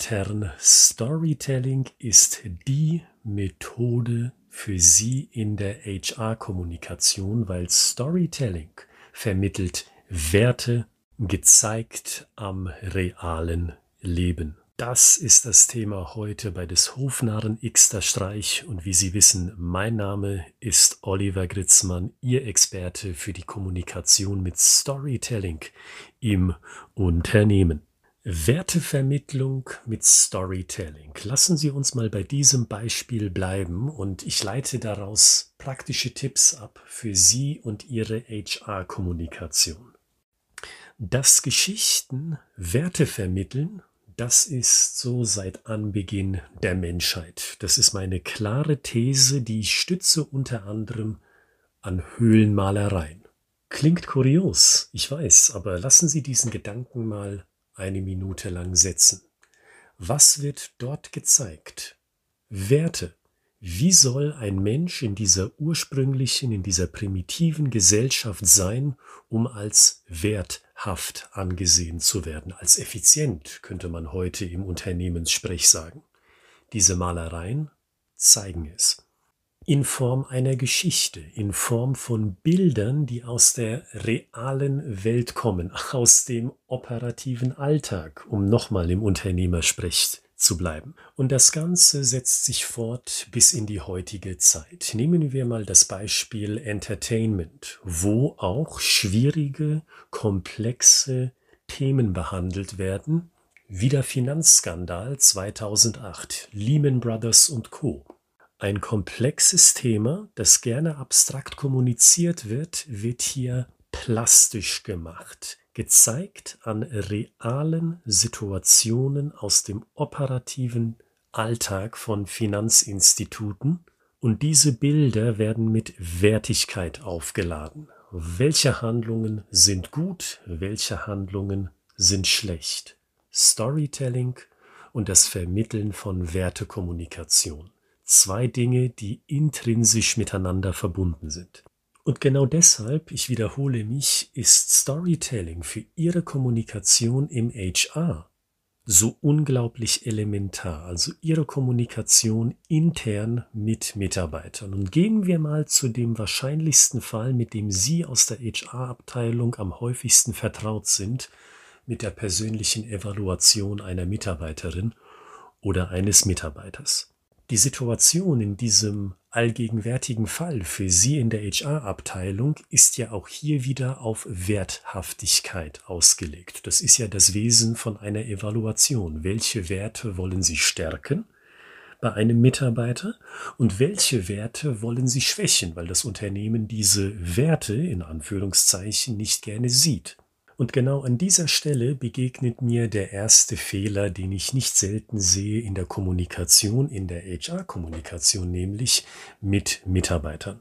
und Storytelling ist die Methode für Sie in der HR-Kommunikation, weil Storytelling vermittelt Werte gezeigt am realen Leben. Das ist das Thema heute bei des Hofnarren Xter Streich und wie Sie wissen, mein Name ist Oliver Gritzmann, Ihr Experte für die Kommunikation mit Storytelling im Unternehmen. Wertevermittlung mit Storytelling. Lassen Sie uns mal bei diesem Beispiel bleiben und ich leite daraus praktische Tipps ab für Sie und Ihre HR-Kommunikation. Dass Geschichten Werte vermitteln das ist so seit Anbeginn der Menschheit. Das ist meine klare These, die ich stütze unter anderem an Höhlenmalereien. Klingt kurios, ich weiß, aber lassen Sie diesen Gedanken mal eine Minute lang setzen. Was wird dort gezeigt? Werte. Wie soll ein Mensch in dieser ursprünglichen, in dieser primitiven Gesellschaft sein, um als wert haft angesehen zu werden, als effizient, könnte man heute im Unternehmenssprech sagen. Diese Malereien zeigen es. In Form einer Geschichte, in Form von Bildern, die aus der realen Welt kommen, aus dem operativen Alltag, um nochmal im Unternehmersprech zu bleiben. Und das Ganze setzt sich fort bis in die heutige Zeit. Nehmen wir mal das Beispiel Entertainment, wo auch schwierige, komplexe Themen behandelt werden, wie der Finanzskandal 2008, Lehman Brothers und Co. Ein komplexes Thema, das gerne abstrakt kommuniziert wird, wird hier plastisch gemacht gezeigt an realen Situationen aus dem operativen Alltag von Finanzinstituten und diese Bilder werden mit Wertigkeit aufgeladen. Welche Handlungen sind gut, welche Handlungen sind schlecht? Storytelling und das Vermitteln von Wertekommunikation. Zwei Dinge, die intrinsisch miteinander verbunden sind. Und genau deshalb, ich wiederhole mich, ist Storytelling für Ihre Kommunikation im HR so unglaublich elementar, also Ihre Kommunikation intern mit Mitarbeitern. Und gehen wir mal zu dem wahrscheinlichsten Fall, mit dem Sie aus der HR-Abteilung am häufigsten vertraut sind, mit der persönlichen Evaluation einer Mitarbeiterin oder eines Mitarbeiters. Die Situation in diesem allgegenwärtigen Fall für Sie in der HR-Abteilung ist ja auch hier wieder auf Werthaftigkeit ausgelegt. Das ist ja das Wesen von einer Evaluation. Welche Werte wollen Sie stärken bei einem Mitarbeiter und welche Werte wollen Sie schwächen, weil das Unternehmen diese Werte in Anführungszeichen nicht gerne sieht. Und genau an dieser Stelle begegnet mir der erste Fehler, den ich nicht selten sehe in der Kommunikation, in der HR-Kommunikation, nämlich mit Mitarbeitern.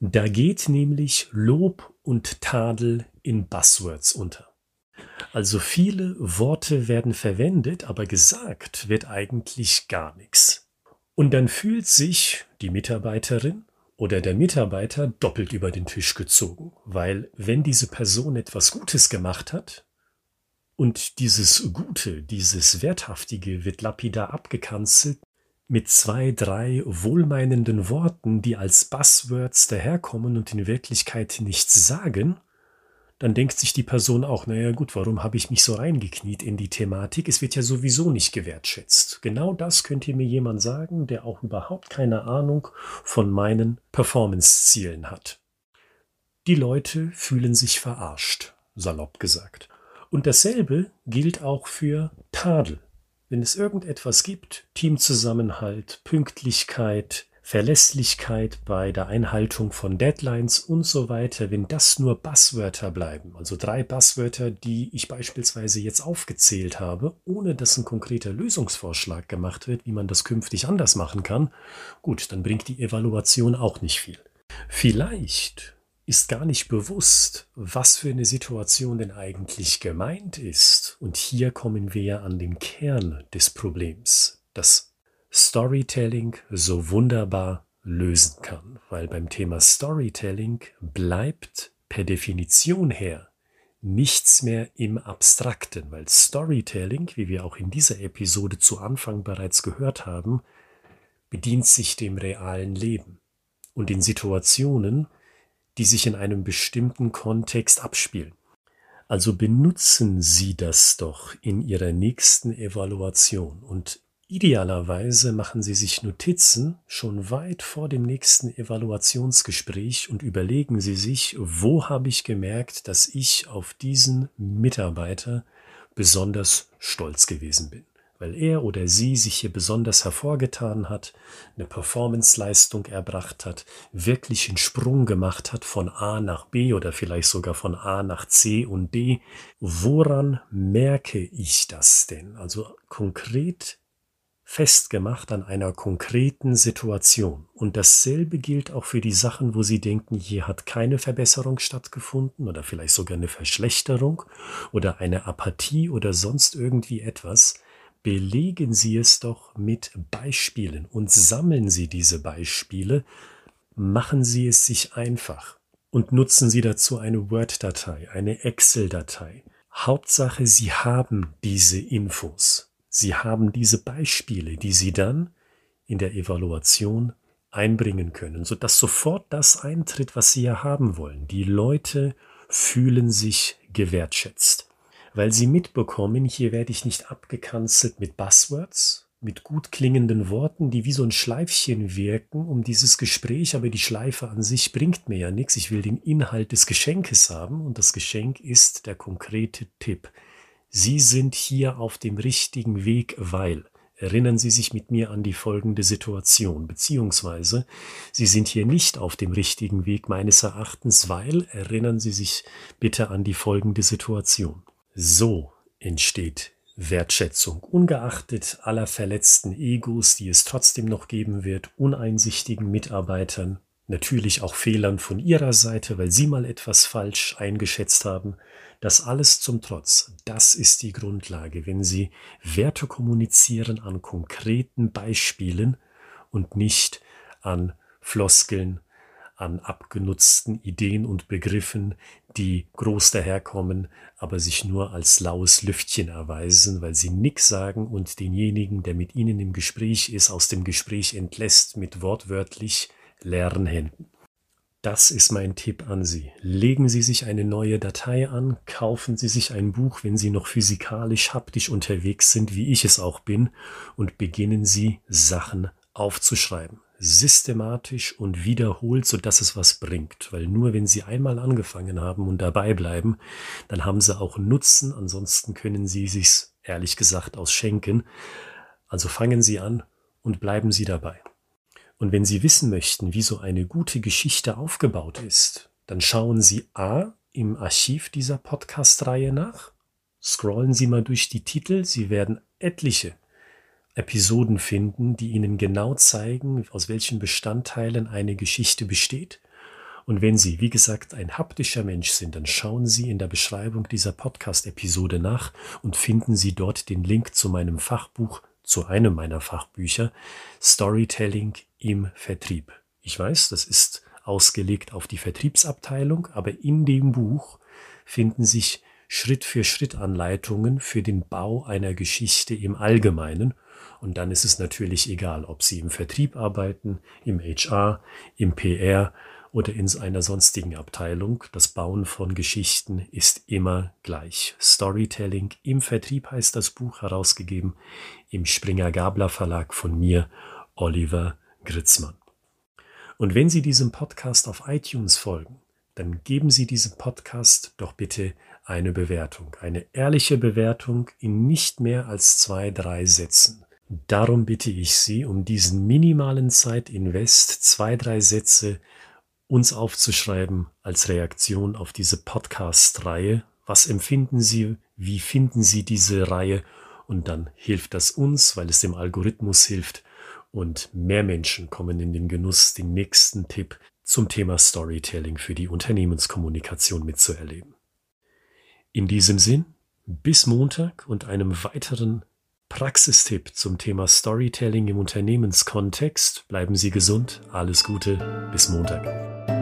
Da geht nämlich Lob und Tadel in Buzzwords unter. Also viele Worte werden verwendet, aber gesagt wird eigentlich gar nichts. Und dann fühlt sich die Mitarbeiterin oder der Mitarbeiter doppelt über den Tisch gezogen, weil wenn diese Person etwas Gutes gemacht hat und dieses Gute, dieses Werthaftige wird lapidar abgekanzelt mit zwei, drei wohlmeinenden Worten, die als Buzzwords daherkommen und in Wirklichkeit nichts sagen, dann denkt sich die Person auch, naja gut, warum habe ich mich so reingekniet in die Thematik? Es wird ja sowieso nicht gewertschätzt. Genau das könnte mir jemand sagen, der auch überhaupt keine Ahnung von meinen Performance-Zielen hat. Die Leute fühlen sich verarscht, salopp gesagt. Und dasselbe gilt auch für Tadel. Wenn es irgendetwas gibt, Teamzusammenhalt, Pünktlichkeit, Verlässlichkeit bei der Einhaltung von Deadlines und so weiter, wenn das nur Buzzwörter bleiben, also drei Buzzwörter, die ich beispielsweise jetzt aufgezählt habe, ohne dass ein konkreter Lösungsvorschlag gemacht wird, wie man das künftig anders machen kann, gut, dann bringt die Evaluation auch nicht viel. Vielleicht ist gar nicht bewusst, was für eine Situation denn eigentlich gemeint ist. Und hier kommen wir ja an den Kern des Problems, das Storytelling so wunderbar lösen kann. Weil beim Thema Storytelling bleibt per Definition her nichts mehr im Abstrakten, weil Storytelling, wie wir auch in dieser Episode zu Anfang bereits gehört haben, bedient sich dem realen Leben und in Situationen, die sich in einem bestimmten Kontext abspielen. Also benutzen Sie das doch in Ihrer nächsten Evaluation und Idealerweise machen Sie sich Notizen schon weit vor dem nächsten Evaluationsgespräch und überlegen Sie sich, wo habe ich gemerkt, dass ich auf diesen Mitarbeiter besonders stolz gewesen bin, weil er oder sie sich hier besonders hervorgetan hat, eine Performanceleistung erbracht hat, wirklich einen Sprung gemacht hat von A nach B oder vielleicht sogar von A nach C und D. Woran merke ich das denn? Also konkret festgemacht an einer konkreten Situation. Und dasselbe gilt auch für die Sachen, wo Sie denken, hier hat keine Verbesserung stattgefunden oder vielleicht sogar eine Verschlechterung oder eine Apathie oder sonst irgendwie etwas. Belegen Sie es doch mit Beispielen und sammeln Sie diese Beispiele. Machen Sie es sich einfach und nutzen Sie dazu eine Word-Datei, eine Excel-Datei. Hauptsache, Sie haben diese Infos. Sie haben diese Beispiele, die Sie dann in der Evaluation einbringen können, sodass sofort das eintritt, was Sie ja haben wollen. Die Leute fühlen sich gewertschätzt, weil sie mitbekommen, hier werde ich nicht abgekanzelt mit Buzzwords, mit gut klingenden Worten, die wie so ein Schleifchen wirken um dieses Gespräch, aber die Schleife an sich bringt mir ja nichts. Ich will den Inhalt des Geschenkes haben und das Geschenk ist der konkrete Tipp. Sie sind hier auf dem richtigen Weg, weil erinnern Sie sich mit mir an die folgende Situation, beziehungsweise Sie sind hier nicht auf dem richtigen Weg meines Erachtens, weil erinnern Sie sich bitte an die folgende Situation. So entsteht Wertschätzung, ungeachtet aller verletzten Egos, die es trotzdem noch geben wird, uneinsichtigen Mitarbeitern, natürlich auch Fehlern von ihrer Seite, weil sie mal etwas falsch eingeschätzt haben, das alles zum Trotz, das ist die Grundlage, wenn Sie Werte kommunizieren an konkreten Beispielen und nicht an Floskeln, an abgenutzten Ideen und Begriffen, die groß daherkommen, aber sich nur als laues Lüftchen erweisen, weil sie nix sagen und denjenigen, der mit ihnen im Gespräch ist, aus dem Gespräch entlässt mit wortwörtlich leeren. Das ist mein Tipp an Sie. Legen Sie sich eine neue Datei an, kaufen Sie sich ein Buch, wenn Sie noch physikalisch haptisch unterwegs sind, wie ich es auch bin, und beginnen Sie Sachen aufzuschreiben. Systematisch und wiederholt, sodass es was bringt. Weil nur wenn Sie einmal angefangen haben und dabei bleiben, dann haben Sie auch Nutzen, ansonsten können Sie sich's ehrlich gesagt ausschenken. Also fangen Sie an und bleiben Sie dabei. Und wenn Sie wissen möchten, wie so eine gute Geschichte aufgebaut ist, dann schauen Sie A im Archiv dieser Podcast-Reihe nach, scrollen Sie mal durch die Titel, Sie werden etliche Episoden finden, die Ihnen genau zeigen, aus welchen Bestandteilen eine Geschichte besteht. Und wenn Sie, wie gesagt, ein haptischer Mensch sind, dann schauen Sie in der Beschreibung dieser Podcast-Episode nach und finden Sie dort den Link zu meinem Fachbuch zu einem meiner Fachbücher Storytelling im Vertrieb. Ich weiß, das ist ausgelegt auf die Vertriebsabteilung, aber in dem Buch finden sich Schritt für Schritt Anleitungen für den Bau einer Geschichte im Allgemeinen. Und dann ist es natürlich egal, ob Sie im Vertrieb arbeiten, im HR, im PR oder in einer sonstigen Abteilung. Das Bauen von Geschichten ist immer gleich. Storytelling im Vertrieb heißt das Buch herausgegeben im Springer Gabler Verlag von mir, Oliver Gritzmann. Und wenn Sie diesem Podcast auf iTunes folgen, dann geben Sie diesem Podcast doch bitte eine Bewertung, eine ehrliche Bewertung in nicht mehr als zwei, drei Sätzen. Darum bitte ich Sie, um diesen minimalen Zeitinvest, zwei, drei Sätze uns aufzuschreiben als Reaktion auf diese Podcast-Reihe. Was empfinden Sie? Wie finden Sie diese Reihe? Und dann hilft das uns, weil es dem Algorithmus hilft. Und mehr Menschen kommen in den Genuss, den nächsten Tipp zum Thema Storytelling für die Unternehmenskommunikation mitzuerleben. In diesem Sinn, bis Montag und einem weiteren Praxistipp zum Thema Storytelling im Unternehmenskontext. Bleiben Sie gesund, alles Gute, bis Montag.